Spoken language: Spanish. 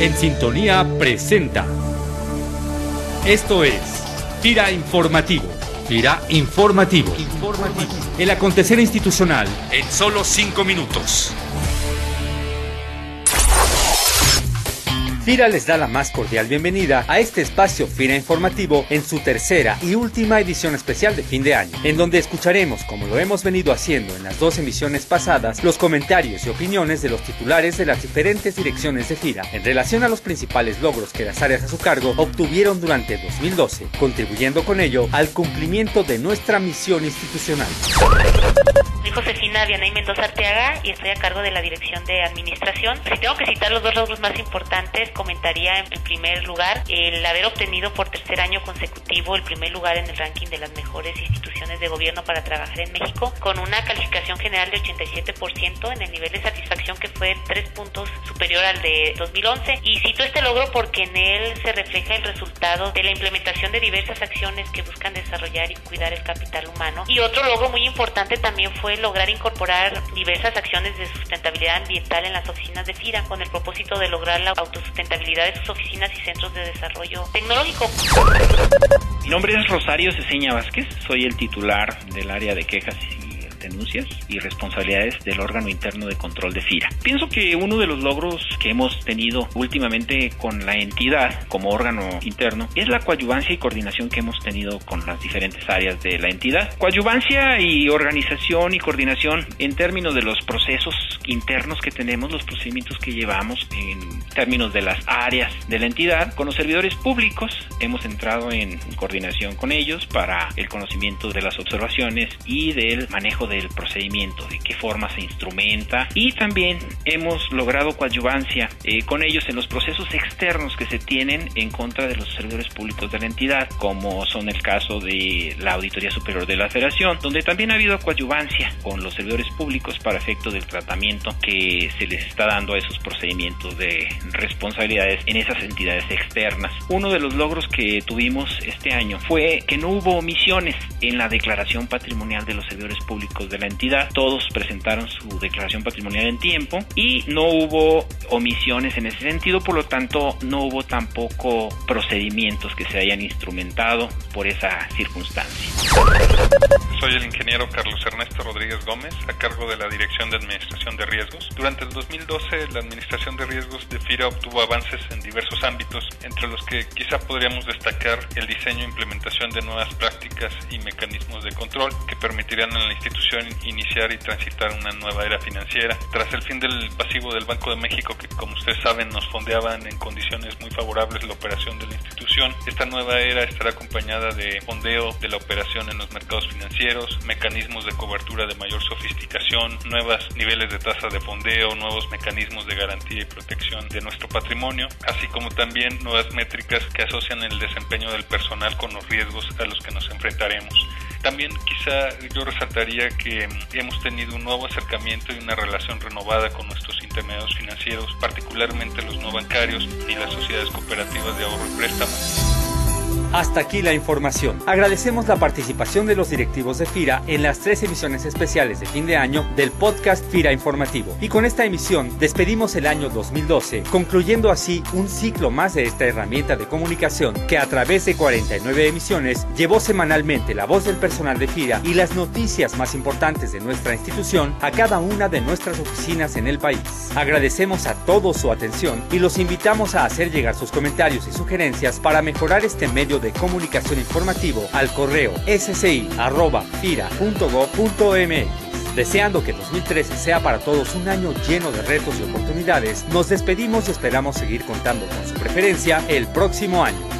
en sintonía presenta. Esto es Fira Informativo. Fira Informativo. Informativo. El acontecer institucional en solo cinco minutos. FIRA les da la más cordial bienvenida a este espacio FIRA informativo en su tercera y última edición especial de fin de año, en donde escucharemos, como lo hemos venido haciendo en las dos emisiones pasadas, los comentarios y opiniones de los titulares de las diferentes direcciones de FIRA en relación a los principales logros que las áreas a su cargo obtuvieron durante 2012, contribuyendo con ello al cumplimiento de nuestra misión institucional. Soy Josefina Vianey Mendoza Arteaga y estoy a cargo de la Dirección de Administración. Si tengo que citar los dos logros más importantes, comentaría en primer lugar el haber obtenido por tercer año consecutivo el primer lugar en el ranking de las mejores instituciones de gobierno para trabajar en México, con una calificación general de 87% en el nivel de satisfacción que fue tres puntos superior al de 2011. Y cito este logro porque en él se refleja el resultado de la implementación de diversas acciones que buscan desarrollar y cuidar el capital humano. Y otro logro muy importante también fue lograr incorporar diversas acciones de sustentabilidad ambiental en las oficinas de FIRA con el propósito de lograr la autosustentabilidad de sus oficinas y centros de desarrollo tecnológico. Mi nombre es Rosario Ceseña Vázquez, soy el titular del área de quejas y denuncias y responsabilidades del órgano interno de control de FIRA. Pienso que uno de los logros que hemos tenido últimamente con la entidad como órgano interno es la coadyuvancia y coordinación que hemos tenido con las diferentes áreas de la entidad. Coadyuvancia y organización y coordinación en términos de los procesos internos que tenemos, los procedimientos que llevamos en términos de las áreas de la entidad. Con los servidores públicos hemos entrado en coordinación con ellos para el conocimiento de las observaciones y del manejo del procedimiento, de qué forma se instrumenta y también hemos logrado coadyuvancia eh, con ellos en los procesos externos que se tienen en contra de los servidores públicos de la entidad, como son el caso de la Auditoría Superior de la Federación, donde también ha habido coadyuvancia con los servidores públicos para efecto del tratamiento que se les está dando a esos procedimientos de responsabilidades en esas entidades externas. Uno de los logros que tuvimos este año fue que no hubo omisiones en la declaración patrimonial de los servidores públicos de la entidad. Todos presentaron su declaración patrimonial en tiempo y no hubo omisiones en ese sentido, por lo tanto no hubo tampoco procedimientos que se hayan instrumentado por esa circunstancia. Soy el ingeniero Carlos Ernesto Rodríguez Gómez, a cargo de la Dirección de Administración de Riesgos. Durante el 2012, la Administración de Riesgos de FIRA obtuvo avances en diversos ámbitos, entre los que quizá podríamos destacar el diseño e implementación de nuevas prácticas y mecanismos de control que permitirían a la institución iniciar y transitar una nueva era financiera. Tras el fin del pasivo del Banco de México, que como ustedes saben nos fondeaban en condiciones muy favorables la operación de la institución, esta nueva era estará acompañada de fondeo de la operación en los mercados financieros, mecanismos de cobertura de mayor sofisticación, nuevos niveles de tasa de fondeo, nuevos mecanismos de garantía y protección de nuestro patrimonio, así como también nuevas métricas que asocian el desempeño del personal con los riesgos a los que nos enfrentaremos. También quizá yo resaltaría que hemos tenido un nuevo acercamiento y una relación renovada con nuestros intermediarios financieros, particularmente los no bancarios y las sociedades cooperativas de ahorro y préstamo. Hasta aquí la información. Agradecemos la participación de los directivos de FIRA en las tres emisiones especiales de fin de año del podcast FIRA Informativo. Y con esta emisión despedimos el año 2012, concluyendo así un ciclo más de esta herramienta de comunicación que a través de 49 emisiones llevó semanalmente la voz del personal de FIRA y las noticias más importantes de nuestra institución a cada una de nuestras oficinas en el país. Agradecemos a todos su atención y los invitamos a hacer llegar sus comentarios y sugerencias para mejorar este medio de comunicación informativo al correo sci.fira.gov.mx. Deseando que 2013 sea para todos un año lleno de retos y oportunidades, nos despedimos y esperamos seguir contando con su preferencia el próximo año.